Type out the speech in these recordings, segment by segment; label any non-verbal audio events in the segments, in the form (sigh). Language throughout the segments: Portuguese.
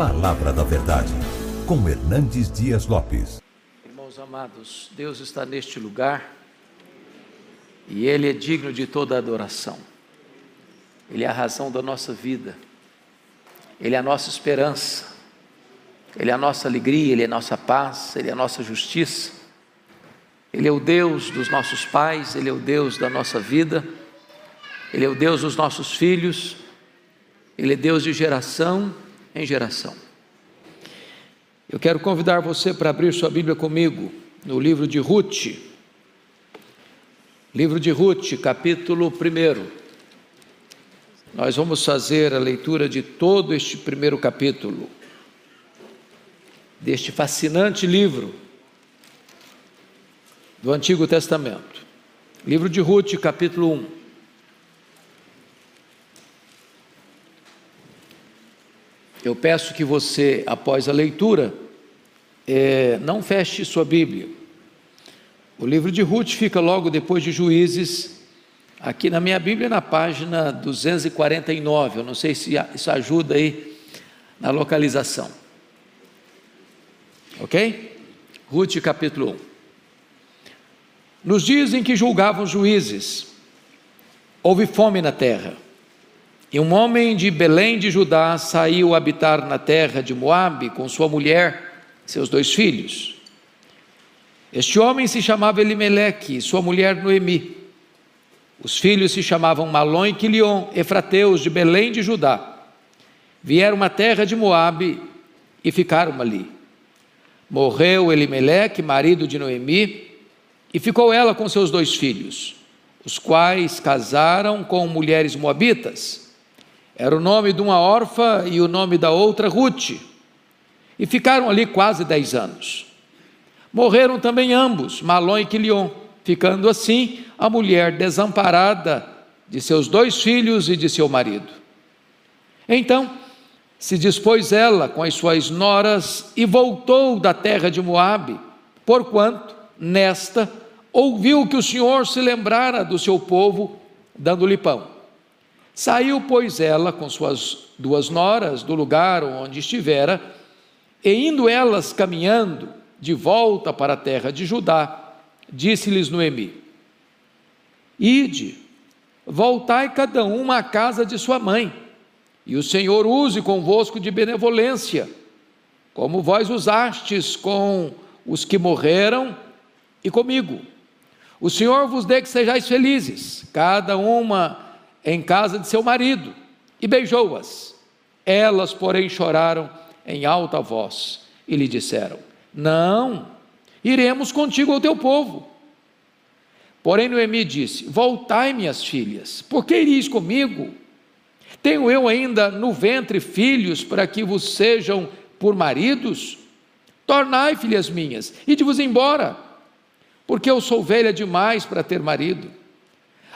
Palavra da Verdade, com Hernandes Dias Lopes. Irmãos amados, Deus está neste lugar e Ele é digno de toda adoração. Ele é a razão da nossa vida, Ele é a nossa esperança, Ele é a nossa alegria, Ele é a nossa paz, Ele é a nossa justiça. Ele é o Deus dos nossos pais, Ele é o Deus da nossa vida, Ele é o Deus dos nossos filhos, Ele é Deus de geração em geração. Eu quero convidar você para abrir sua Bíblia comigo no livro de Ruth. Livro de Ruth, capítulo 1. Nós vamos fazer a leitura de todo este primeiro capítulo, deste fascinante livro do Antigo Testamento. Livro de Ruth, capítulo 1. Eu peço que você, após a leitura, é, não feche sua Bíblia. O livro de Ruth fica logo depois de Juízes, aqui na minha Bíblia, na página 249. Eu não sei se isso ajuda aí na localização. Ok? Ruth, capítulo 1. Nos dias em que julgavam juízes, houve fome na terra. E um homem de Belém de Judá saiu habitar na terra de Moabe com sua mulher, seus dois filhos. Este homem se chamava Elimeleque e sua mulher Noemi. Os filhos se chamavam Malom e Quilion, efrateus de Belém de Judá. Vieram à terra de Moabe e ficaram ali. Morreu Elimeleque, marido de Noemi, e ficou ela com seus dois filhos, os quais casaram com mulheres moabitas. Era o nome de uma órfã e o nome da outra Ruth. E ficaram ali quase dez anos. Morreram também ambos, Malom e Quilion, ficando assim a mulher desamparada de seus dois filhos e de seu marido. Então se dispôs ela com as suas noras e voltou da terra de Moabe, porquanto nesta ouviu que o Senhor se lembrara do seu povo, dando-lhe pão. Saiu, pois, ela com suas duas noras do lugar onde estivera, e indo elas caminhando de volta para a terra de Judá, disse-lhes Noemi: Ide, voltai cada uma à casa de sua mãe, e o Senhor use convosco de benevolência, como vós usastes com os que morreram e comigo. O Senhor vos dê que sejais felizes, cada uma em casa de seu marido e beijou-as. Elas, porém, choraram em alta voz e lhe disseram: Não, iremos contigo ao teu povo. Porém, Noemi disse: Voltai, minhas filhas, por que iris comigo? Tenho eu ainda no ventre filhos para que vos sejam por maridos? Tornai, filhas minhas, e de vos embora, porque eu sou velha demais para ter marido.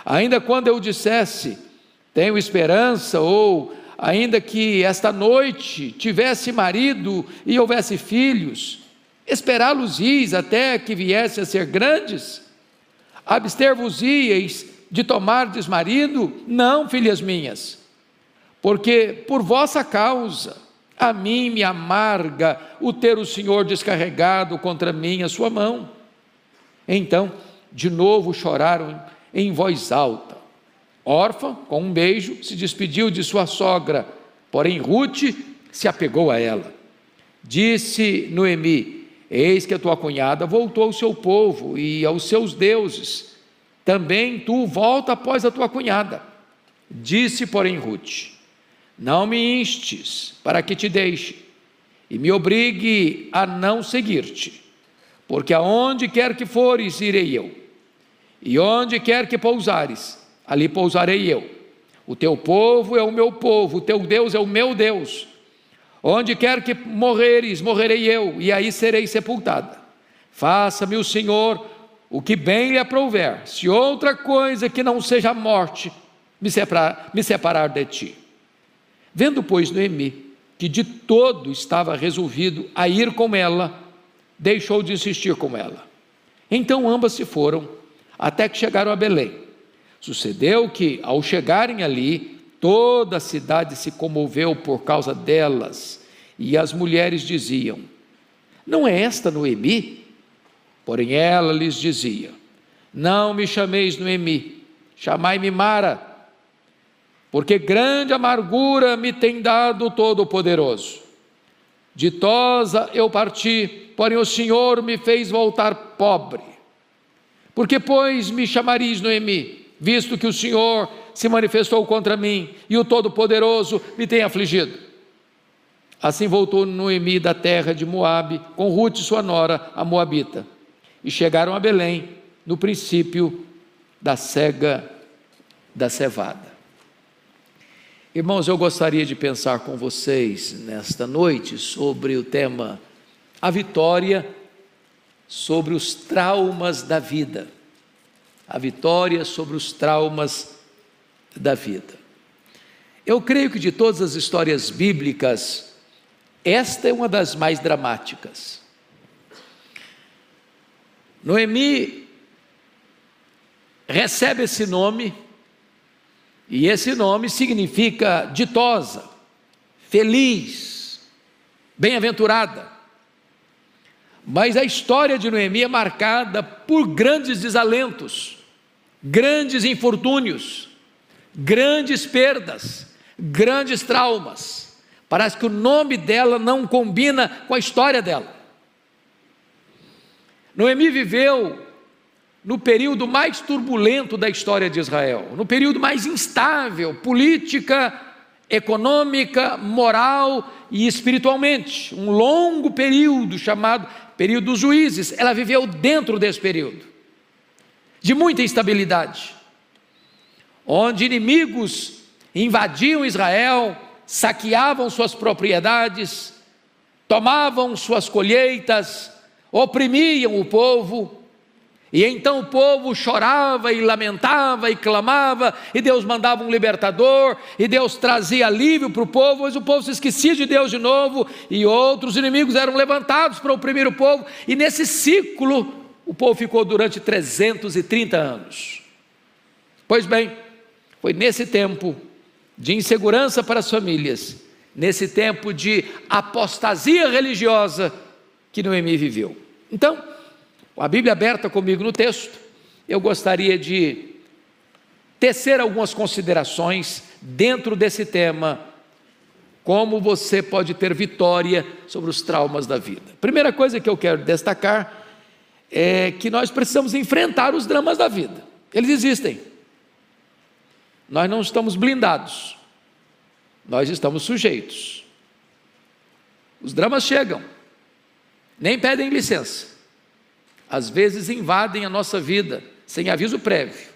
Ainda quando eu dissesse, tenho esperança, ou ainda que esta noite tivesse marido e houvesse filhos, esperá-los-ieis até que viesse a ser grandes? Abster-vos-ieis de tomar desmarido? Não, filhas minhas, porque por vossa causa a mim me amarga o ter o Senhor descarregado contra mim a sua mão. Então, de novo choraram em voz alta. Órfã, com um beijo, se despediu de sua sogra, porém Ruth se apegou a ela. Disse Noemi: Eis que a tua cunhada voltou ao seu povo e aos seus deuses. Também tu volta após a tua cunhada. Disse, porém, Ruth: Não me instes para que te deixe e me obrigue a não seguir-te, porque aonde quer que fores, irei eu e onde quer que pousares, ali pousarei eu. O teu povo é o meu povo, o teu Deus é o meu Deus. Onde quer que morreres, morrerei eu, e aí serei sepultada. Faça-me o Senhor o que bem lhe aprouver, se outra coisa que não seja a morte me separar, me separar de ti. Vendo, pois, Noemi, que de todo estava resolvido a ir com ela, deixou de insistir com ela. Então ambas se foram até que chegaram a Belém. Sucedeu que, ao chegarem ali, toda a cidade se comoveu por causa delas, E as mulheres diziam: Não é esta Noemi? Porém ela lhes dizia: Não me chameis Noemi, chamai-me Mara, porque grande amargura me tem dado o Todo-Poderoso. Ditosa eu parti, porém o Senhor me fez voltar pobre. Porque, pois, me chamareis Noemi, visto que o Senhor se manifestou contra mim e o Todo-Poderoso me tem afligido? Assim voltou Noemi da terra de Moabe, com Ruth, sua nora, a Moabita, e chegaram a Belém, no princípio da cega da cevada. Irmãos, eu gostaria de pensar com vocês nesta noite sobre o tema a vitória sobre os traumas da vida. A vitória sobre os traumas da vida. Eu creio que de todas as histórias bíblicas, esta é uma das mais dramáticas. Noemi recebe esse nome e esse nome significa ditosa, feliz, bem-aventurada. Mas a história de Noemi é marcada por grandes desalentos, grandes infortúnios, grandes perdas, grandes traumas. Parece que o nome dela não combina com a história dela. Noemi viveu no período mais turbulento da história de Israel, no período mais instável, política, econômica, moral e espiritualmente. Um longo período chamado período dos juízes. Ela viveu dentro desse período, de muita instabilidade, onde inimigos invadiam Israel, saqueavam suas propriedades, tomavam suas colheitas, oprimiam o povo e então o povo chorava e lamentava e clamava, e Deus mandava um libertador, e Deus trazia alívio para o povo, mas o povo se esquecia de Deus de novo, e outros inimigos eram levantados para oprimir o povo, e nesse ciclo o povo ficou durante 330 anos. Pois bem, foi nesse tempo de insegurança para as famílias, nesse tempo de apostasia religiosa que Noemi viveu. Então, a Bíblia aberta comigo no texto, eu gostaria de tecer algumas considerações dentro desse tema, como você pode ter vitória sobre os traumas da vida. Primeira coisa que eu quero destacar é que nós precisamos enfrentar os dramas da vida. Eles existem. Nós não estamos blindados. Nós estamos sujeitos. Os dramas chegam. Nem pedem licença às vezes invadem a nossa vida sem aviso prévio.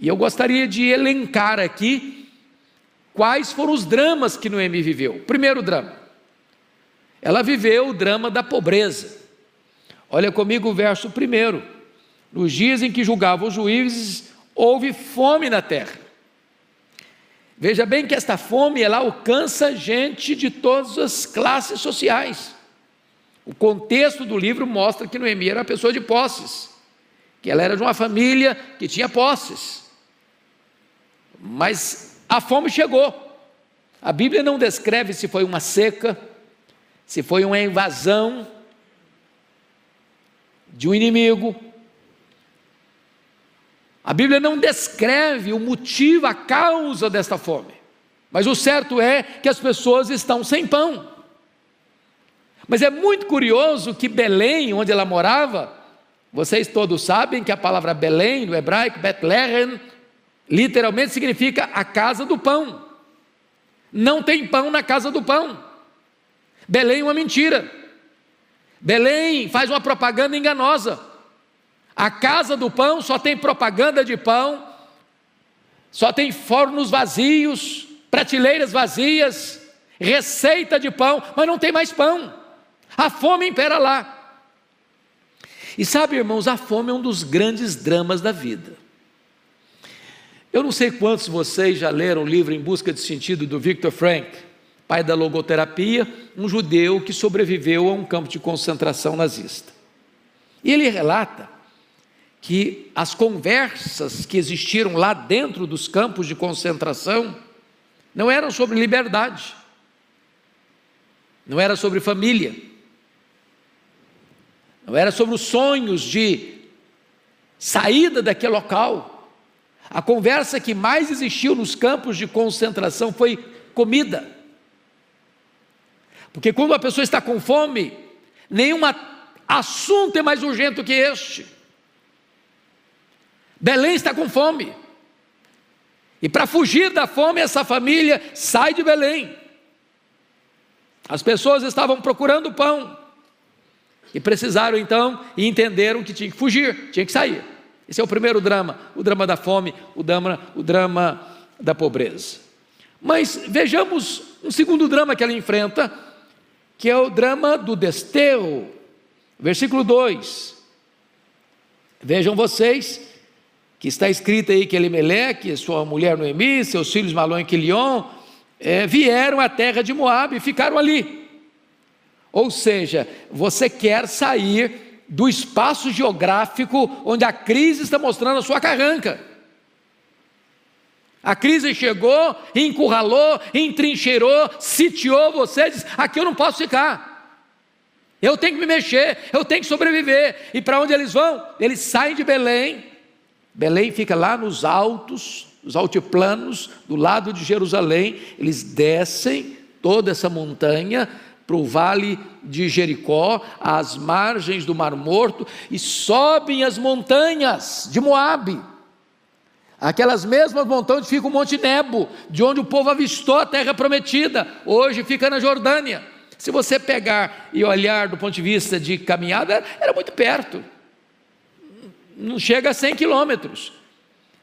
E eu gostaria de elencar aqui quais foram os dramas que Noemi viveu. Primeiro drama, ela viveu o drama da pobreza. Olha comigo o verso primeiro. Nos dias em que julgavam os juízes, houve fome na terra. Veja bem que esta fome ela alcança gente de todas as classes sociais. O contexto do livro mostra que Noemi era uma pessoa de posses, que ela era de uma família que tinha posses. Mas a fome chegou. A Bíblia não descreve se foi uma seca, se foi uma invasão de um inimigo. A Bíblia não descreve o motivo, a causa desta fome. Mas o certo é que as pessoas estão sem pão. Mas é muito curioso que Belém, onde ela morava, vocês todos sabem que a palavra Belém, no hebraico, Bethlehem, literalmente significa a casa do pão. Não tem pão na casa do pão. Belém é uma mentira. Belém faz uma propaganda enganosa. A casa do pão só tem propaganda de pão, só tem fornos vazios, prateleiras vazias, receita de pão, mas não tem mais pão. A fome impera lá. E sabe, irmãos, a fome é um dos grandes dramas da vida. Eu não sei quantos de vocês já leram o livro Em Busca de Sentido do Viktor Frank, pai da logoterapia, um judeu que sobreviveu a um campo de concentração nazista. E ele relata que as conversas que existiram lá dentro dos campos de concentração não eram sobre liberdade, não era sobre família, não era sobre os sonhos de saída daquele local. A conversa que mais existiu nos campos de concentração foi comida. Porque quando a pessoa está com fome, nenhum assunto é mais urgente do que este. Belém está com fome. E para fugir da fome, essa família sai de Belém. As pessoas estavam procurando pão. E precisaram então e entenderam que tinha que fugir, tinha que sair. Esse é o primeiro drama, o drama da fome, o drama, o drama da pobreza. Mas vejamos um segundo drama que ela enfrenta, que é o drama do desterro. Versículo 2. Vejam vocês que está escrito aí que Elimeleque, sua mulher Noemi, seus filhos Malon e Quilion, é, vieram à terra de Moab e ficaram ali. Ou seja, você quer sair do espaço geográfico onde a crise está mostrando a sua carranca. A crise chegou, encurralou, entrincheirou, sitiou você, diz: aqui eu não posso ficar. Eu tenho que me mexer, eu tenho que sobreviver. E para onde eles vão? Eles saem de Belém. Belém fica lá nos altos, os altiplanos, do lado de Jerusalém. Eles descem toda essa montanha para o vale de Jericó, às margens do Mar Morto, e sobem as montanhas de Moabe. Aquelas mesmas montanhas onde fica o Monte Nebo, de onde o povo avistou a terra prometida, hoje fica na Jordânia. Se você pegar e olhar do ponto de vista de caminhada, era muito perto, não chega a 100 quilômetros.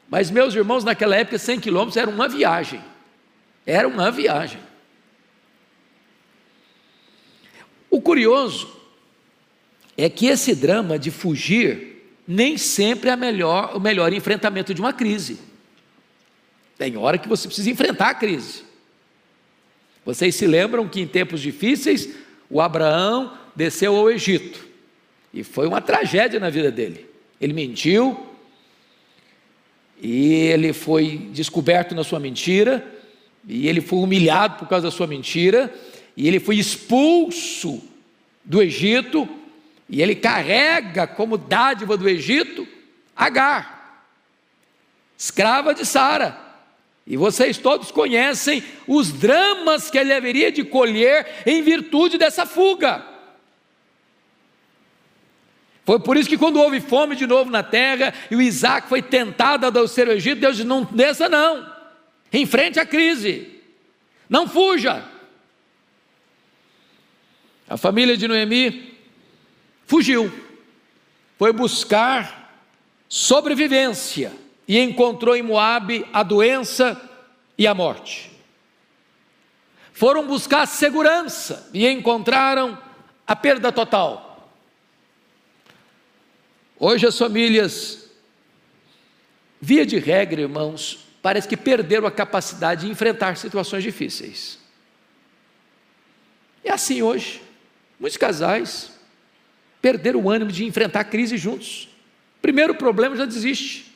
Mas, meus irmãos, naquela época, 100 quilômetros era uma viagem, era uma viagem. O curioso é que esse drama de fugir nem sempre é melhor, o melhor enfrentamento de uma crise. Tem hora que você precisa enfrentar a crise. Vocês se lembram que em tempos difíceis o Abraão desceu ao Egito e foi uma tragédia na vida dele. Ele mentiu e ele foi descoberto na sua mentira e ele foi humilhado por causa da sua mentira e ele foi expulso do Egito, e ele carrega como dádiva do Egito Agar, escrava de Sara. E vocês todos conhecem os dramas que ele haveria de colher em virtude dessa fuga. Foi por isso que quando houve fome de novo na terra e o Isaac foi tentado a descer o Egito, Deus disse: não desça não, enfrente a crise, não fuja. A família de Noemi fugiu, foi buscar sobrevivência e encontrou em Moabe a doença e a morte. Foram buscar segurança e encontraram a perda total. Hoje as famílias, via de regra, irmãos, parece que perderam a capacidade de enfrentar situações difíceis. É assim hoje. Muitos casais perderam o ânimo de enfrentar a crise juntos. Primeiro problema já desiste.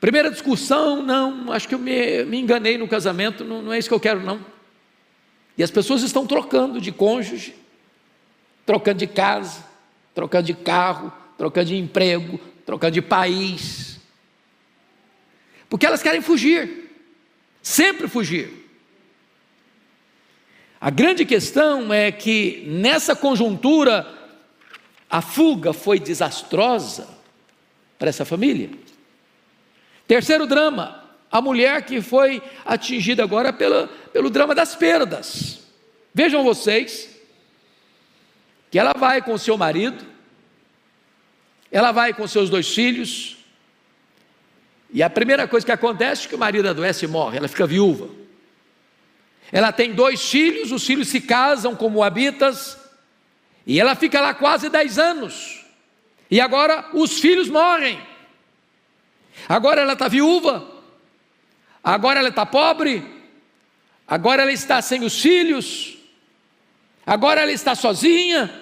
Primeira discussão, não, acho que eu me, me enganei no casamento, não, não é isso que eu quero, não. E as pessoas estão trocando de cônjuge, trocando de casa, trocando de carro, trocando de emprego, trocando de país. Porque elas querem fugir, sempre fugir. A grande questão é que nessa conjuntura a fuga foi desastrosa para essa família. Terceiro drama, a mulher que foi atingida agora pela, pelo drama das perdas. Vejam vocês que ela vai com seu marido, ela vai com seus dois filhos, e a primeira coisa que acontece é que o marido adoece e morre, ela fica viúva. Ela tem dois filhos, os filhos se casam como habitas, e ela fica lá quase dez anos. E agora os filhos morrem. Agora ela está viúva. Agora ela está pobre. Agora ela está sem os filhos. Agora ela está sozinha.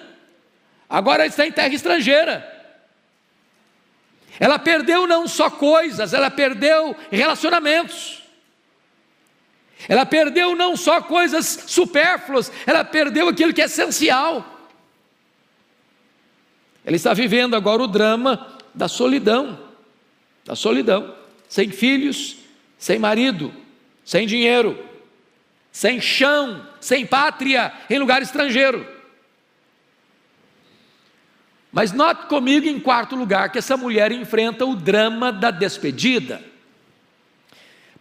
Agora ela está em terra estrangeira. Ela perdeu não só coisas, ela perdeu relacionamentos. Ela perdeu não só coisas supérfluas, ela perdeu aquilo que é essencial. Ela está vivendo agora o drama da solidão, da solidão, sem filhos, sem marido, sem dinheiro, sem chão, sem pátria, em lugar estrangeiro. Mas note comigo, em quarto lugar, que essa mulher enfrenta o drama da despedida.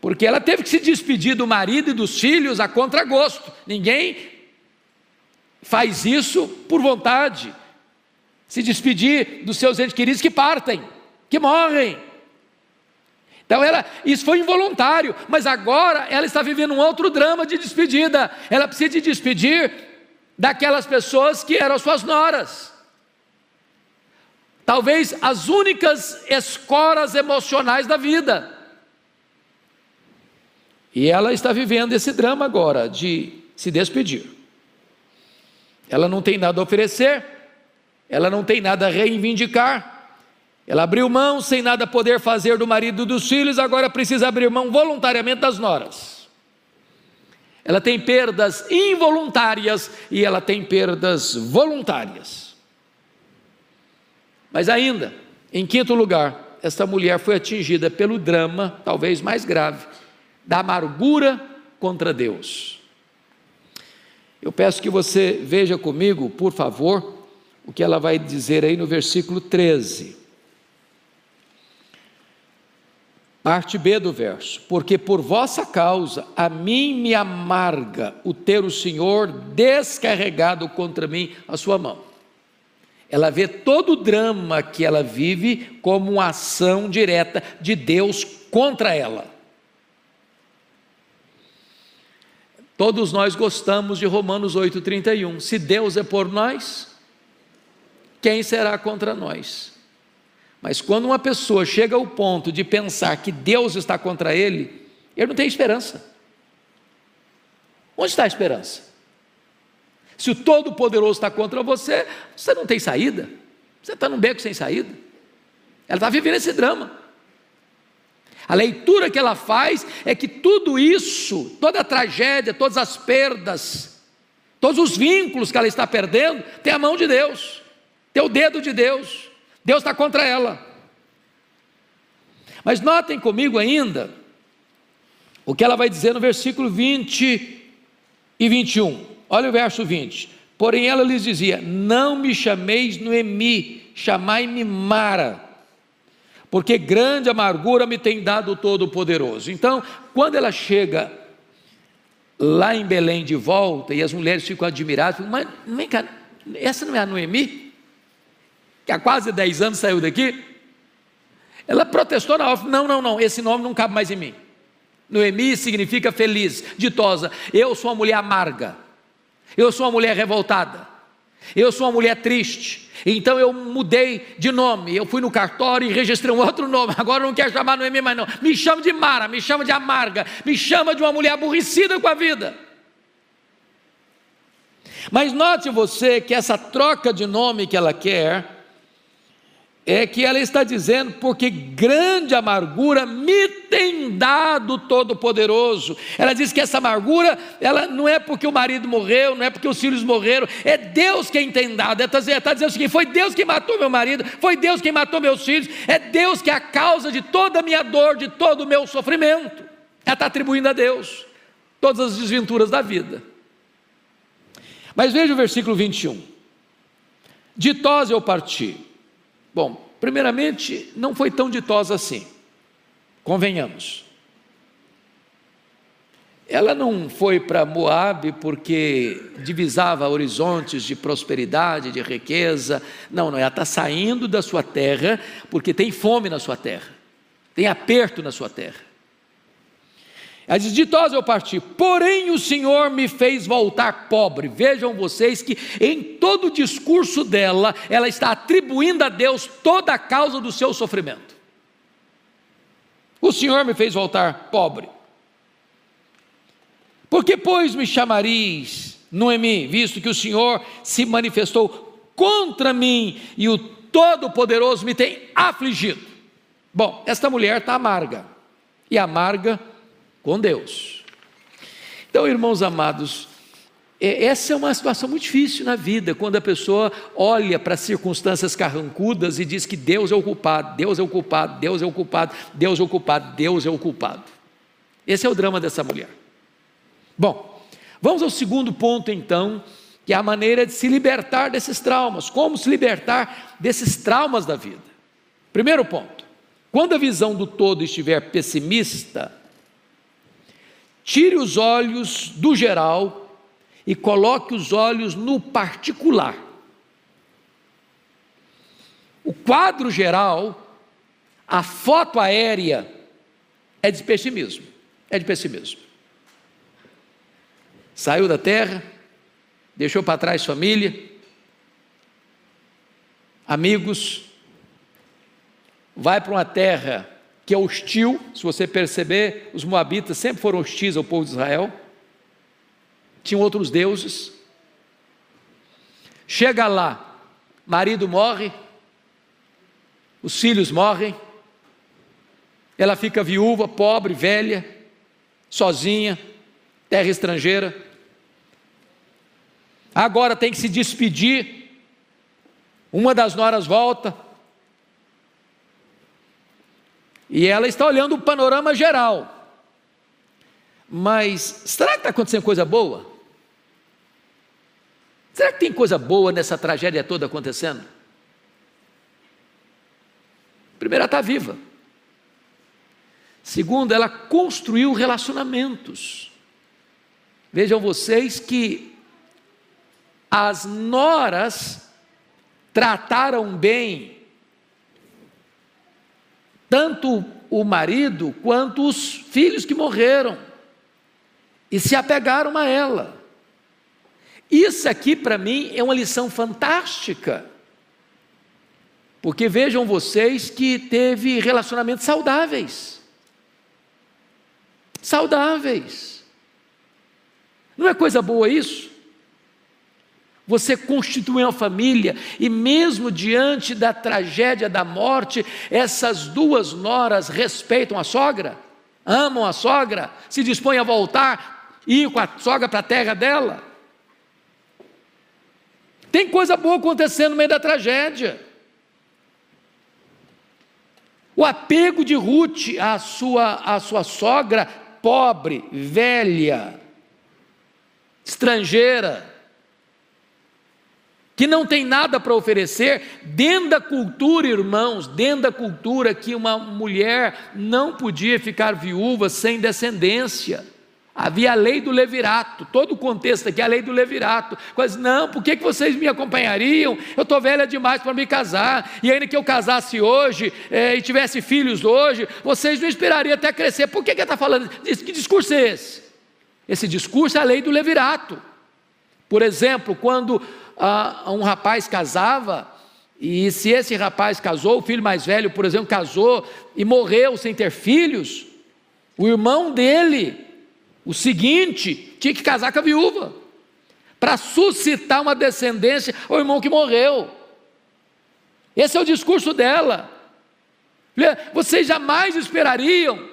Porque ela teve que se despedir do marido e dos filhos a contragosto. Ninguém faz isso por vontade. Se despedir dos seus entes queridos que partem, que morrem. Então ela, isso foi involuntário, mas agora ela está vivendo um outro drama de despedida. Ela precisa de despedir daquelas pessoas que eram suas noras. Talvez as únicas escoras emocionais da vida. E ela está vivendo esse drama agora de se despedir. Ela não tem nada a oferecer, ela não tem nada a reivindicar, ela abriu mão sem nada poder fazer do marido e dos filhos, agora precisa abrir mão voluntariamente das noras. Ela tem perdas involuntárias e ela tem perdas voluntárias. Mas ainda, em quinto lugar, esta mulher foi atingida pelo drama, talvez mais grave, da amargura contra Deus. Eu peço que você veja comigo, por favor, o que ela vai dizer aí no versículo 13. Parte B do verso: Porque por vossa causa a mim me amarga o ter o Senhor descarregado contra mim a sua mão. Ela vê todo o drama que ela vive como uma ação direta de Deus contra ela. Todos nós gostamos de Romanos 8,31. Se Deus é por nós, quem será contra nós? Mas quando uma pessoa chega ao ponto de pensar que Deus está contra ele, ele não tem esperança. Onde está a esperança? Se o Todo-Poderoso está contra você, você não tem saída. Você está num beco sem saída. Ela está vivendo esse drama. A leitura que ela faz é que tudo isso, toda a tragédia, todas as perdas, todos os vínculos que ela está perdendo, tem a mão de Deus, tem o dedo de Deus. Deus está contra ela. Mas notem comigo ainda o que ela vai dizer no versículo 20 e 21. Olha o verso 20. Porém ela lhes dizia: Não me chameis Noemi, chamai-me Mara, porque grande amargura me tem dado o Todo-Poderoso. Então, quando ela chega lá em Belém de volta e as mulheres ficam admiradas, ficam, mas vem cá, essa não é a Noemi? Que há quase 10 anos saiu daqui? Ela protestou na hora, não, não, não, esse nome não cabe mais em mim. Noemi significa feliz, ditosa. Eu sou uma mulher amarga. Eu sou uma mulher revoltada. Eu sou uma mulher triste. Então eu mudei de nome. Eu fui no cartório e registrei um outro nome. Agora não quero chamar Noemi mais não. Me chama de Mara, me chama de amarga, me chama de uma mulher aborrecida com a vida. Mas note você que essa troca de nome que ela quer é que ela está dizendo, porque grande amargura me tem dado Todo-Poderoso. Ela diz que essa amargura, ela não é porque o marido morreu, não é porque os filhos morreram, é Deus quem tem dado. Ela está, está dizendo o seguinte: foi Deus quem matou meu marido, foi Deus quem matou meus filhos, é Deus que é a causa de toda a minha dor, de todo o meu sofrimento. Ela está atribuindo a Deus todas as desventuras da vida. Mas veja o versículo 21. Ditosa eu parti Bom, primeiramente, não foi tão ditosa assim, convenhamos. Ela não foi para Moabe porque divisava horizontes de prosperidade, de riqueza. Não, não, ela está saindo da sua terra porque tem fome na sua terra, tem aperto na sua terra. Ela diz: Ditosa eu parti, porém o Senhor me fez voltar pobre. Vejam vocês que em todo o discurso dela, ela está atribuindo a Deus toda a causa do seu sofrimento. O Senhor me fez voltar pobre. Porque, pois, me chamareis Noemi, visto que o Senhor se manifestou contra mim e o Todo-Poderoso me tem afligido. Bom, esta mulher está amarga, e amarga com Deus. Então, irmãos amados, é, essa é uma situação muito difícil na vida, quando a pessoa olha para circunstâncias carrancudas e diz que Deus é o culpado, Deus é o culpado, Deus é o culpado, Deus é o culpado, Deus é o culpado. Esse é o drama dessa mulher. Bom, vamos ao segundo ponto então, que é a maneira de se libertar desses traumas. Como se libertar desses traumas da vida? Primeiro ponto: quando a visão do todo estiver pessimista, tire os olhos do geral e coloque os olhos no particular. O quadro geral, a foto aérea, é de pessimismo. É de pessimismo. Saiu da terra, deixou para trás família, amigos, vai para uma terra que é hostil, se você perceber, os moabitas sempre foram hostis ao povo de Israel tinham outros deuses. Chega lá, marido morre, os filhos morrem, ela fica viúva, pobre, velha, sozinha, terra estrangeira. Agora tem que se despedir. Uma das noras volta. E ela está olhando o panorama geral. Mas será que está acontecendo coisa boa? Será que tem coisa boa nessa tragédia toda acontecendo? Primeiro, ela está viva. Segundo, ela construiu relacionamentos. Vejam vocês que as noras trataram bem tanto o marido quanto os filhos que morreram e se apegaram a ela. Isso aqui para mim é uma lição fantástica. Porque vejam vocês que teve relacionamentos saudáveis. Saudáveis. Não é coisa boa isso? Você constitui uma família e, mesmo diante da tragédia da morte, essas duas noras respeitam a sogra, amam a sogra, se dispõem a voltar, ir com a sogra para a terra dela. Tem coisa boa acontecendo no meio da tragédia. O apego de Ruth à sua, à sua sogra, pobre, velha, estrangeira, que não tem nada para oferecer, dentro da cultura, irmãos, dentro da cultura que uma mulher não podia ficar viúva sem descendência. Havia a lei do levirato, todo o contexto aqui é a lei do levirato. Mas não, por que, que vocês me acompanhariam? Eu estou velha demais para me casar, e ainda que eu casasse hoje é, e tivesse filhos hoje, vocês não esperariam até crescer. Por que, que está falando? Que discurso é esse? Esse discurso é a lei do levirato. Por exemplo, quando ah, um rapaz casava, e se esse rapaz casou, o filho mais velho, por exemplo, casou e morreu sem ter filhos, o irmão dele o seguinte, tinha que casar com a viúva, para suscitar uma descendência ao irmão que morreu. Esse é o discurso dela. Vocês jamais esperariam.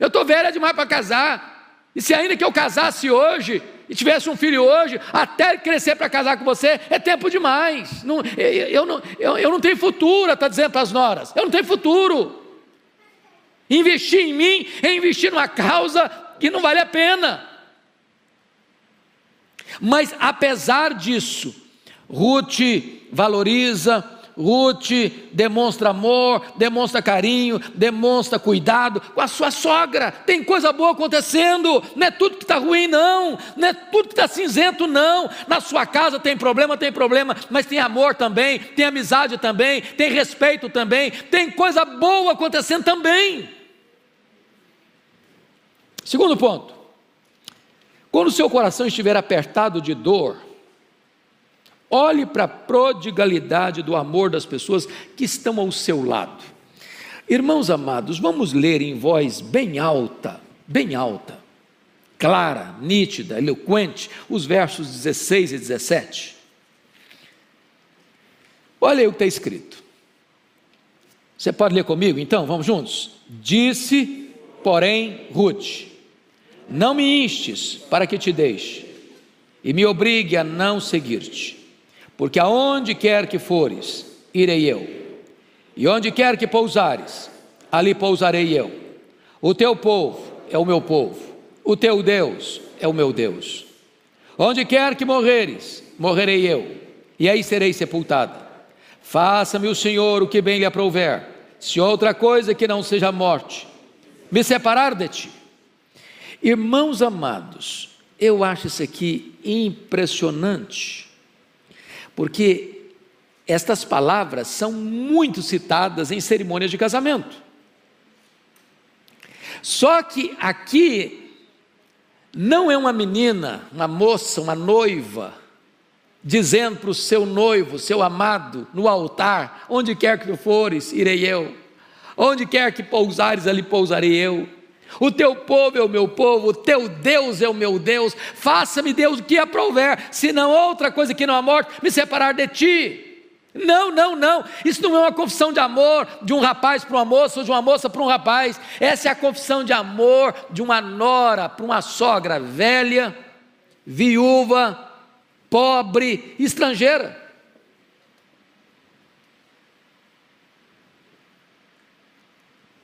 Eu estou velha demais para casar. E se ainda que eu casasse hoje e tivesse um filho hoje, até crescer para casar com você, é tempo demais. Não, eu, eu, não, eu, eu não tenho futuro, está dizendo para as noras. Eu não tenho futuro. Investir em mim é investir numa causa que não vale a pena. Mas apesar disso, Ruth valoriza, Ruth demonstra amor, demonstra carinho, demonstra cuidado com a sua sogra. Tem coisa boa acontecendo, não é tudo que está ruim, não, não é tudo que está cinzento, não. Na sua casa tem problema, tem problema, mas tem amor também, tem amizade também, tem respeito também, tem coisa boa acontecendo também. Segundo ponto, quando o seu coração estiver apertado de dor, olhe para a prodigalidade do amor das pessoas que estão ao seu lado. Irmãos amados, vamos ler em voz bem alta, bem alta, clara, nítida, eloquente, os versos 16 e 17. Olha aí o que está escrito. Você pode ler comigo então? Vamos juntos? Disse, porém, Ruth Não me instes para que te deixe, e me obrigue a não seguir-te, porque aonde quer que fores, irei eu, e onde quer que pousares, ali pousarei eu. O teu povo é o meu povo, o teu Deus é o meu Deus. Onde quer que morreres, morrerei eu, e aí serei sepultada. Faça-me o Senhor o que bem lhe aprouver, se outra coisa que não seja morte, me separar de ti. Irmãos amados, eu acho isso aqui impressionante, porque estas palavras são muito citadas em cerimônias de casamento. Só que aqui não é uma menina, uma moça, uma noiva, dizendo para o seu noivo, seu amado, no altar: onde quer que tu fores, irei eu, onde quer que pousares, ali pousarei eu. O teu povo é o meu povo, o teu Deus é o meu Deus. Faça-me, Deus, o que aprouver, se não outra coisa que não a morte, me separar de ti. Não, não, não. Isso não é uma confissão de amor de um rapaz para uma moça ou de uma moça para um rapaz. Essa é a confissão de amor de uma nora para uma sogra velha, viúva, pobre, estrangeira.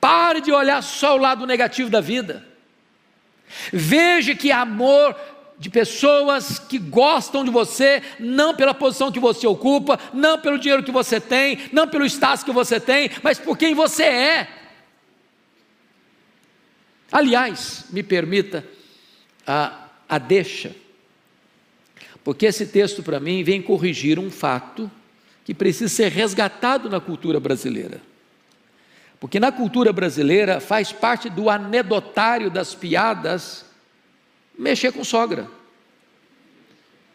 Pare de olhar só o lado negativo da vida. Veja que amor de pessoas que gostam de você, não pela posição que você ocupa, não pelo dinheiro que você tem, não pelo status que você tem, mas por quem você é. Aliás, me permita a, a deixa, porque esse texto para mim vem corrigir um fato que precisa ser resgatado na cultura brasileira. Porque na cultura brasileira faz parte do anedotário das piadas mexer com sogra.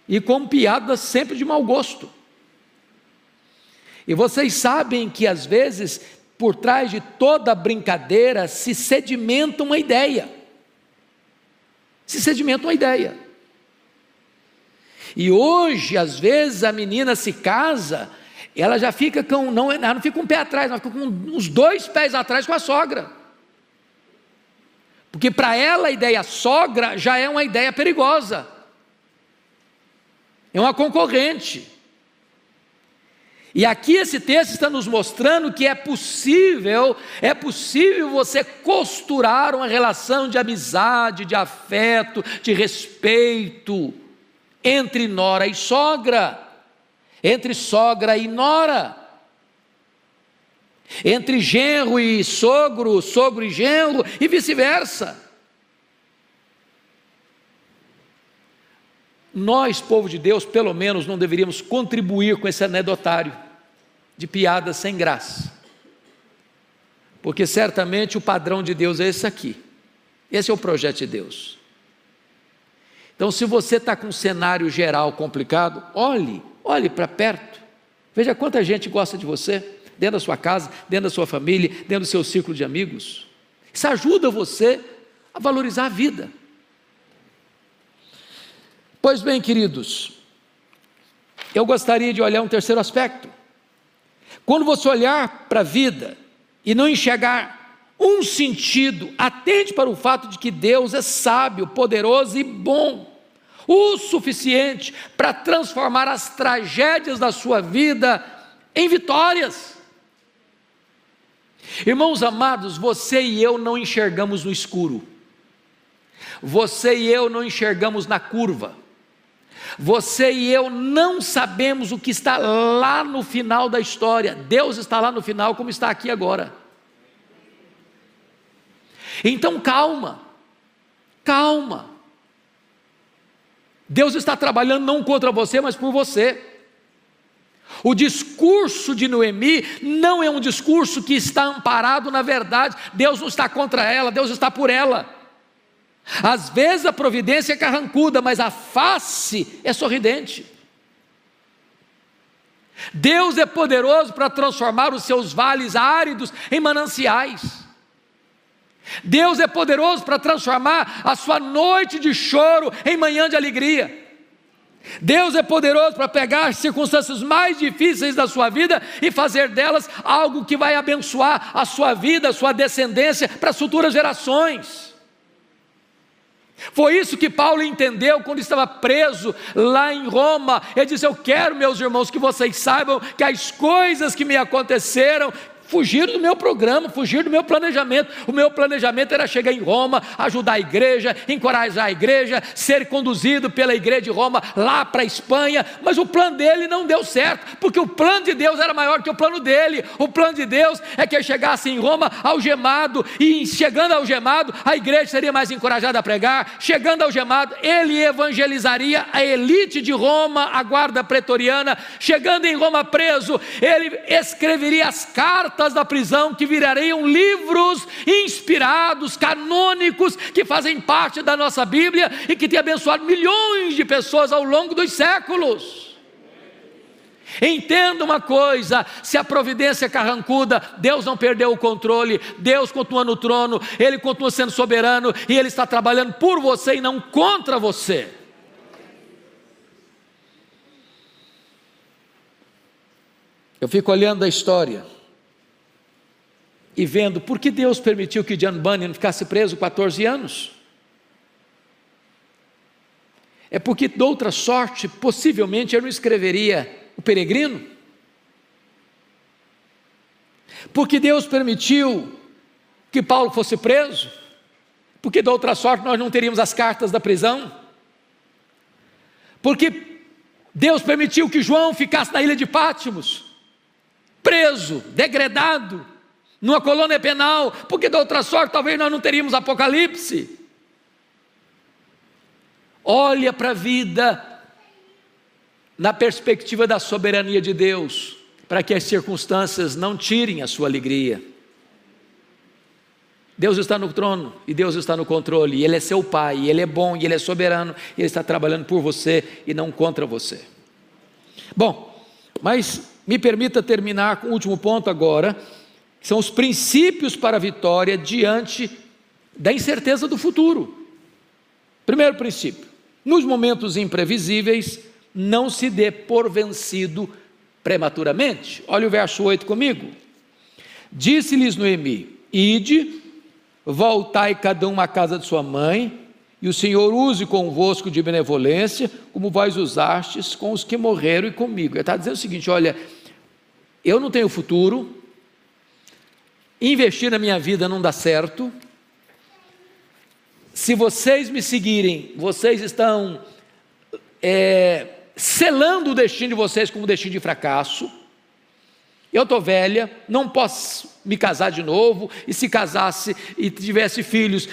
E com piadas sempre de mau gosto. E vocês sabem que às vezes, por trás de toda brincadeira, se sedimenta uma ideia. Se sedimenta uma ideia. E hoje, às vezes, a menina se casa, ela já fica com, não, ela não fica com um pé atrás, ela fica com os dois pés atrás com a sogra. Porque para ela a ideia sogra já é uma ideia perigosa, é uma concorrente. E aqui esse texto está nos mostrando que é possível, é possível você costurar uma relação de amizade, de afeto, de respeito entre nora e sogra, entre sogra e nora entre genro e sogro, sogro e genro, e vice-versa. Nós, povo de Deus, pelo menos não deveríamos contribuir com esse anedotário de piadas sem graça, porque certamente o padrão de Deus é esse aqui, esse é o projeto de Deus. Então, se você está com um cenário geral complicado, olhe, olhe para perto, veja quanta gente gosta de você dentro da sua casa, dentro da sua família, dentro do seu círculo de amigos. Isso ajuda você a valorizar a vida. Pois bem, queridos, eu gostaria de olhar um terceiro aspecto. Quando você olhar para a vida e não enxergar um sentido, atente para o fato de que Deus é sábio, poderoso e bom, o suficiente para transformar as tragédias da sua vida em vitórias. Irmãos amados, você e eu não enxergamos no escuro, você e eu não enxergamos na curva, você e eu não sabemos o que está lá no final da história, Deus está lá no final, como está aqui agora. Então calma, calma. Deus está trabalhando não contra você, mas por você. O discurso de Noemi não é um discurso que está amparado na verdade, Deus não está contra ela, Deus está por ela. Às vezes a providência é carrancuda, mas a face é sorridente. Deus é poderoso para transformar os seus vales áridos em mananciais. Deus é poderoso para transformar a sua noite de choro em manhã de alegria. Deus é poderoso para pegar as circunstâncias mais difíceis da sua vida e fazer delas algo que vai abençoar a sua vida, a sua descendência para as futuras gerações. Foi isso que Paulo entendeu quando estava preso lá em Roma. Ele disse: Eu quero, meus irmãos, que vocês saibam que as coisas que me aconteceram, Fugir do meu programa, fugir do meu planejamento. O meu planejamento era chegar em Roma, ajudar a igreja, encorajar a igreja, ser conduzido pela igreja de Roma lá para a Espanha. Mas o plano dele não deu certo, porque o plano de Deus era maior que o plano dele. O plano de Deus é que ele chegasse em Roma algemado, e chegando algemado, a igreja seria mais encorajada a pregar. Chegando algemado, ele evangelizaria a elite de Roma, a guarda pretoriana. Chegando em Roma preso, ele escreveria as cartas portas da prisão que virariam livros inspirados, canônicos, que fazem parte da nossa Bíblia e que têm abençoado milhões de pessoas ao longo dos séculos. Entenda uma coisa: se a providência é carrancuda, Deus não perdeu o controle, Deus continua no trono, Ele continua sendo soberano e Ele está trabalhando por você e não contra você. Eu fico olhando a história e vendo por que Deus permitiu que John Bunyan ficasse preso 14 anos. É porque, de outra sorte, possivelmente eu não escreveria O Peregrino. Porque Deus permitiu que Paulo fosse preso. Porque, de outra sorte, nós não teríamos as cartas da prisão. Porque Deus permitiu que João ficasse na ilha de Pátimos, preso, degradado numa colônia penal, porque da outra sorte talvez nós não teríamos Apocalipse. Olha para a vida na perspectiva da soberania de Deus, para que as circunstâncias não tirem a sua alegria. Deus está no trono e Deus está no controle, e Ele é seu Pai, e Ele é bom, e Ele é soberano, e Ele está trabalhando por você e não contra você. Bom, mas me permita terminar com o último ponto agora, são os princípios para a vitória diante da incerteza do futuro. Primeiro princípio: nos momentos imprevisíveis, não se dê por vencido prematuramente. Olha o verso 8 comigo. Disse-lhes Noemi: Ide, voltai cada um à casa de sua mãe, e o Senhor use convosco de benevolência, como vós usastes com os que morreram e comigo. Ele está dizendo o seguinte: olha, eu não tenho futuro, investir na minha vida não dá certo. Se vocês me seguirem, vocês estão é, selando o destino de vocês como destino de fracasso. Eu estou velha, não posso me casar de novo, e se casasse e tivesse filhos,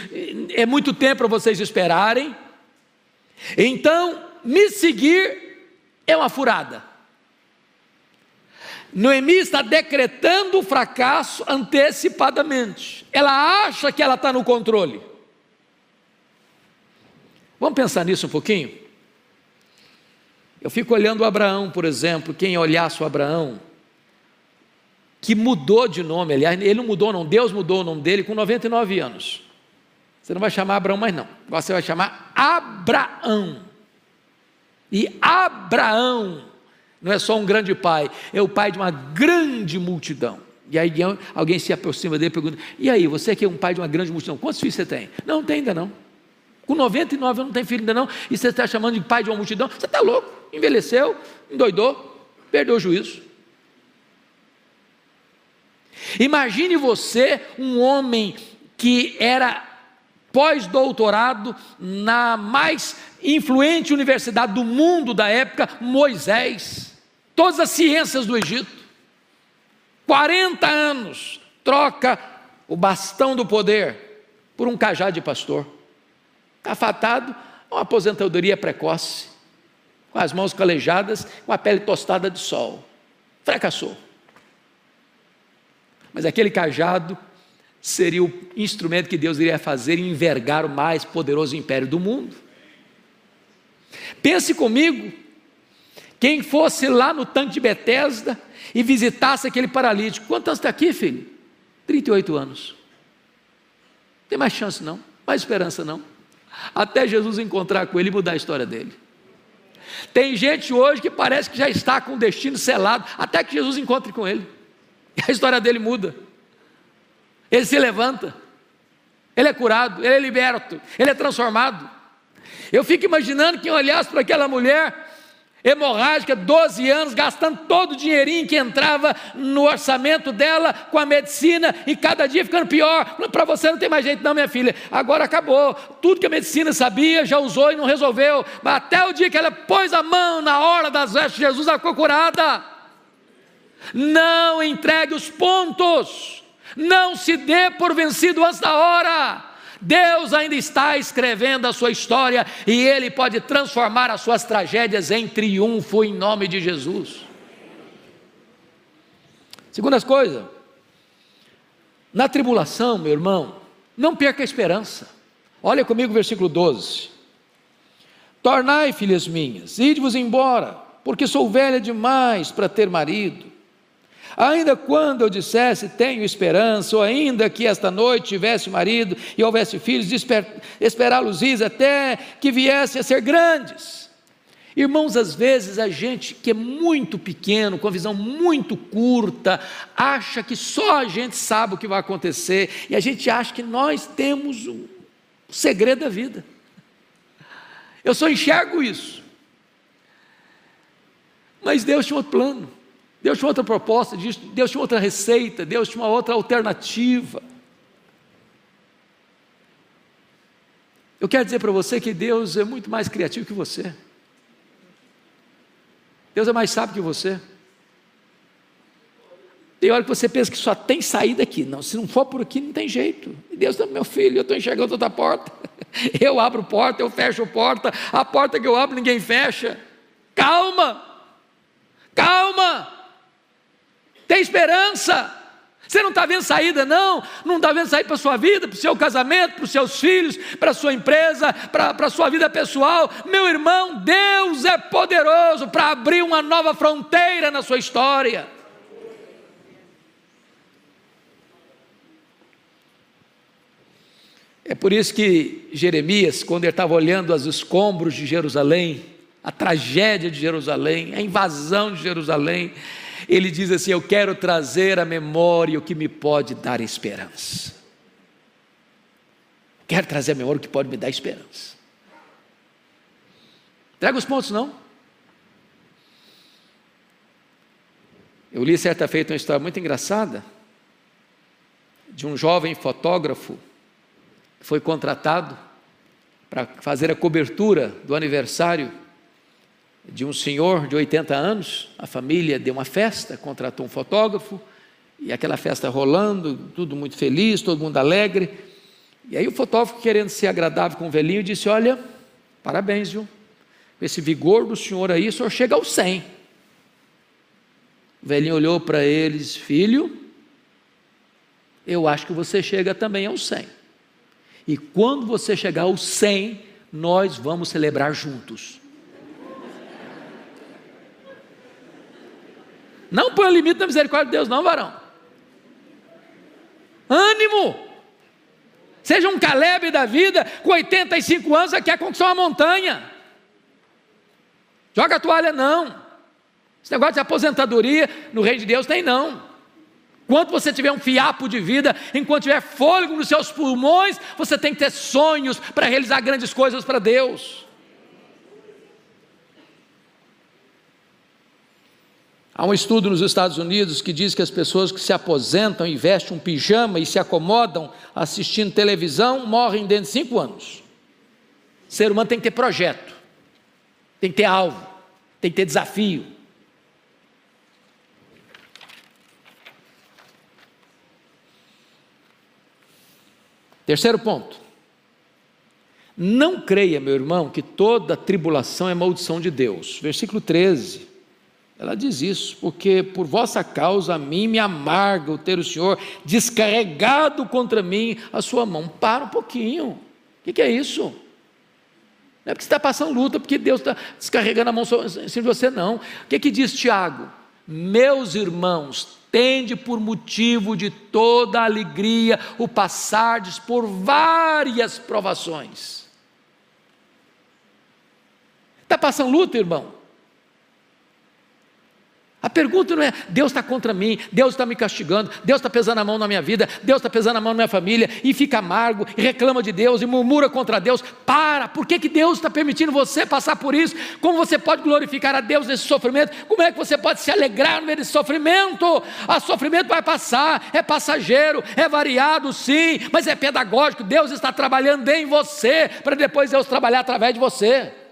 é muito tempo para vocês esperarem. Então, me seguir é uma furada. Noemi está decretando o fracasso antecipadamente. Ela acha que ela está no controle. Vamos pensar nisso um pouquinho? Eu fico olhando Abraão, por exemplo, quem olhasse o Abraão, que mudou de nome, aliás, ele não mudou, não, Deus mudou o nome dele com 99 anos. Você não vai chamar Abraão mais, não. Você vai chamar Abraão. E Abraão não é só um grande pai, é o pai de uma grande multidão. E aí alguém se aproxima dele e pergunta: E aí, você que é um pai de uma grande multidão, quantos filhos você tem? Não, não tem ainda não. Com 99 eu não tenho filho ainda não. E você está chamando de pai de uma multidão? Você está louco? Envelheceu, endoidou, perdeu o juízo. Imagine você, um homem que era pós-doutorado na mais influente universidade do mundo da época, Moisés todas as ciências do Egito. 40 anos, troca o bastão do poder por um cajado de pastor. Afatado, uma aposentadoria precoce, com as mãos calejadas, com a pele tostada de sol. Fracassou. Mas aquele cajado seria o instrumento que Deus iria fazer envergar o mais poderoso império do mundo. Pense comigo quem fosse lá no tanque de Betesda e visitasse aquele paralítico, quantos anos está aqui, filho? 38 anos. Não tem mais chance não, mais esperança não. Até Jesus encontrar com ele e mudar a história dele. Tem gente hoje que parece que já está com o destino selado, até que Jesus encontre com ele. E a história dele muda. Ele se levanta. ele é curado, ele é liberto, ele é transformado. Eu fico imaginando quem olhasse para aquela mulher hemorrágica, 12 anos, gastando todo o dinheirinho que entrava no orçamento dela com a medicina e cada dia ficando pior. Para você não tem mais jeito, não, minha filha. Agora acabou. Tudo que a medicina sabia já usou e não resolveu. Mas até o dia que ela pôs a mão na hora das vestes de Jesus, ela ficou curada. Não entregue os pontos. Não se dê por vencido antes da hora. Deus ainda está escrevendo a sua história e Ele pode transformar as suas tragédias em triunfo em nome de Jesus. Segunda coisa, na tribulação, meu irmão, não perca a esperança. Olha comigo o versículo 12: Tornai, filhas minhas, ide-vos embora, porque sou velha demais para ter marido Ainda quando eu dissesse tenho esperança, ou ainda que esta noite tivesse marido e houvesse filhos, esperá-los até que viessem a ser grandes. Irmãos, às vezes a gente que é muito pequeno, com a visão muito curta, acha que só a gente sabe o que vai acontecer, e a gente acha que nós temos o segredo da vida. Eu só enxergo isso. Mas Deus tinha outro plano. Deus tinha outra proposta, Deus tinha outra receita, Deus tinha uma outra alternativa. Eu quero dizer para você que Deus é muito mais criativo que você. Deus é mais sábio que você. Tem hora que você pensa que só tem saída aqui. Não, se não for por aqui, não tem jeito. E Deus está, meu filho, eu estou enxergando outra porta. (laughs) Eu abro porta, eu fecho porta. A porta que eu abro, ninguém fecha. Calma, calma. Tem esperança. Você não está vendo saída, não? Não está vendo saída para a sua vida, para o seu casamento, para os seus filhos, para a sua empresa, para, para a sua vida pessoal. Meu irmão, Deus é poderoso para abrir uma nova fronteira na sua história. É por isso que Jeremias, quando ele estava olhando os escombros de Jerusalém, a tragédia de Jerusalém, a invasão de Jerusalém, ele diz assim: Eu quero trazer à memória o que me pode dar esperança. Quero trazer à memória o que pode me dar esperança. Traga os pontos, não? Eu li certa feita uma história muito engraçada de um jovem fotógrafo que foi contratado para fazer a cobertura do aniversário de um senhor de 80 anos, a família deu uma festa, contratou um fotógrafo, e aquela festa rolando, tudo muito feliz, todo mundo alegre. E aí o fotógrafo, querendo ser agradável com o velhinho, disse: Olha, parabéns, viu? Com esse vigor do senhor aí, o senhor chega aos 100. O velhinho olhou para eles: Filho, eu acho que você chega também aos 100. E quando você chegar aos 100, nós vamos celebrar juntos. Não põe limite na misericórdia de Deus, não, varão. Ânimo! Seja um Caleb da vida, com 85 anos, quer conquistar uma montanha. Joga a toalha, não. Esse negócio de aposentadoria no reino de Deus tem não. Enquanto você tiver um fiapo de vida, enquanto tiver fôlego nos seus pulmões, você tem que ter sonhos para realizar grandes coisas para Deus. Há um estudo nos Estados Unidos que diz que as pessoas que se aposentam e vestem um pijama e se acomodam assistindo televisão morrem dentro de cinco anos. O ser humano tem que ter projeto, tem que ter alvo, tem que ter desafio. Terceiro ponto. Não creia, meu irmão, que toda tribulação é maldição de Deus. Versículo 13. Ela diz isso, porque por vossa causa a mim me amarga o ter o Senhor descarregado contra mim a sua mão. Para um pouquinho. O que, que é isso? Não é porque você está passando luta, porque Deus está descarregando a mão de você, não. O que, que diz Tiago? Meus irmãos, tende por motivo de toda alegria o passardes por várias provações. Está passando luta, irmão? A pergunta não é Deus está contra mim, Deus está me castigando, Deus está pesando a mão na minha vida, Deus está pesando a mão na minha família, e fica amargo, e reclama de Deus, e murmura contra Deus. Para, por que, que Deus está permitindo você passar por isso? Como você pode glorificar a Deus nesse sofrimento? Como é que você pode se alegrar no meio desse sofrimento? A sofrimento vai passar, é passageiro, é variado, sim, mas é pedagógico. Deus está trabalhando em você, para depois Deus trabalhar através de você.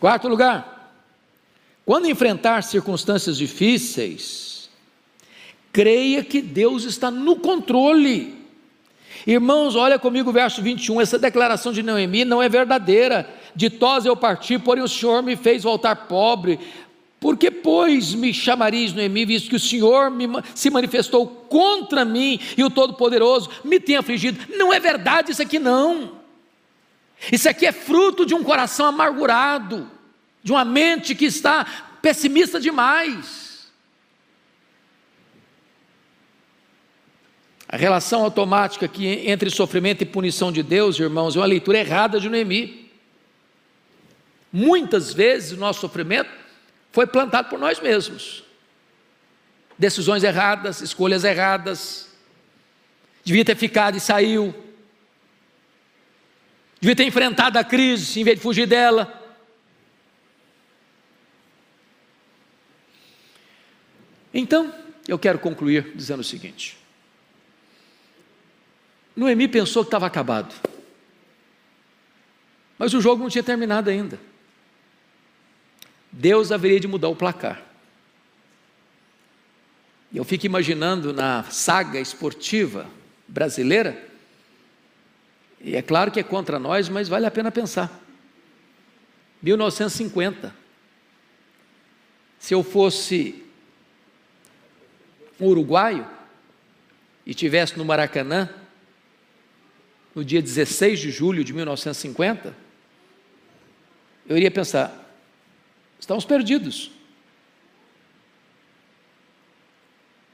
Quarto lugar, quando enfrentar circunstâncias difíceis, creia que Deus está no controle. Irmãos, olha comigo o verso 21, essa declaração de Noemi não é verdadeira. De Tos eu parti, porém o Senhor me fez voltar pobre. Por que, pois, me chamareis, Noemi, visto que o Senhor me, se manifestou contra mim e o Todo-Poderoso me tem afligido? Não é verdade isso aqui, não. Isso aqui é fruto de um coração amargurado, de uma mente que está pessimista demais. A relação automática aqui entre sofrimento e punição de Deus, irmãos, é uma leitura errada de Noemi. Muitas vezes o nosso sofrimento foi plantado por nós mesmos. Decisões erradas, escolhas erradas. Devia ter ficado e saiu devia ter enfrentado a crise em vez de fugir dela. Então, eu quero concluir dizendo o seguinte: Noemi pensou que estava acabado, mas o jogo não tinha terminado ainda. Deus haveria de mudar o placar. Eu fico imaginando na saga esportiva brasileira e é claro que é contra nós, mas vale a pena pensar. 1950. Se eu fosse um uruguaio e tivesse no Maracanã no dia 16 de julho de 1950, eu iria pensar: estamos perdidos.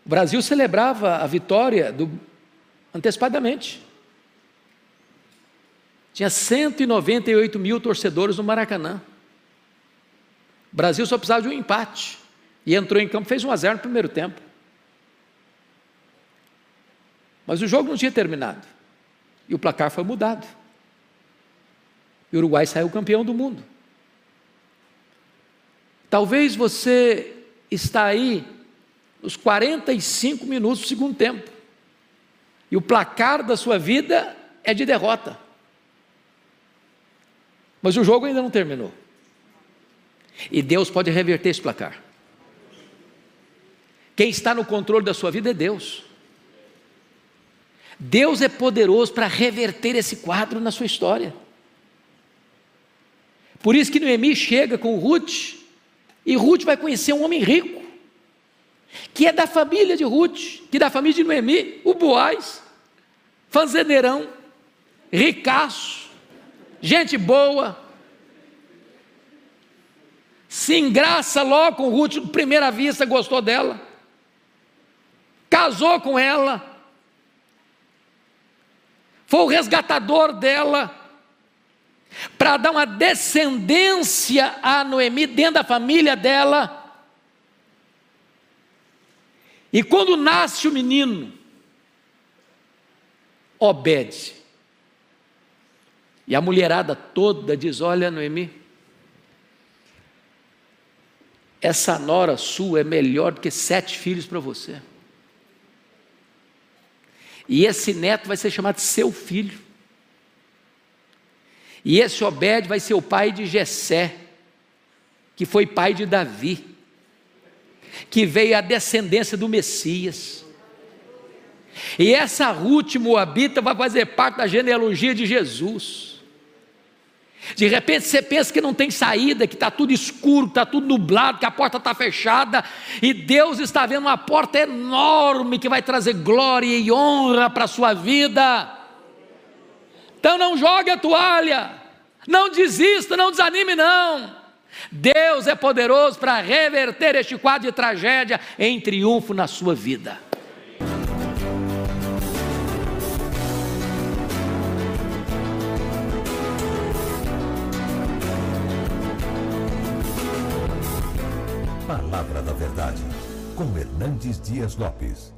O Brasil celebrava a vitória do, antecipadamente. Tinha 198 mil torcedores no Maracanã. O Brasil só precisava de um empate. E entrou em campo, fez 1 a 0 no primeiro tempo. Mas o jogo não tinha terminado. E o placar foi mudado. E o Uruguai saiu campeão do mundo. Talvez você está aí nos 45 minutos do segundo tempo. E o placar da sua vida é de derrota. Mas o jogo ainda não terminou. E Deus pode reverter esse placar. Quem está no controle da sua vida é Deus. Deus é poderoso para reverter esse quadro na sua história. Por isso que Noemi chega com Ruth, e Ruth vai conhecer um homem rico, que é da família de Ruth, que é da família de Noemi, o Boaz, fazendeirão, ricaço, gente boa, se engraça logo com Ruth, primeira vista gostou dela, casou com ela, foi o resgatador dela, para dar uma descendência a Noemi dentro da família dela. E quando nasce o menino, Obede, e a mulherada toda diz: Olha, Noemi, essa nora sua é melhor do que sete filhos para você. E esse neto vai ser chamado seu filho. E esse Obed vai ser o pai de Jessé, que foi pai de Davi, que veio a descendência do Messias. E essa Ruth Moabita vai fazer parte da genealogia de Jesus. De repente você pensa que não tem saída, que está tudo escuro, está tudo nublado, que a porta está fechada, e Deus está vendo uma porta enorme que vai trazer glória e honra para a sua vida. Então não jogue a toalha, não desista, não desanime, não. Deus é poderoso para reverter este quadro de tragédia em triunfo na sua vida. Com Hernandes Dias Lopes.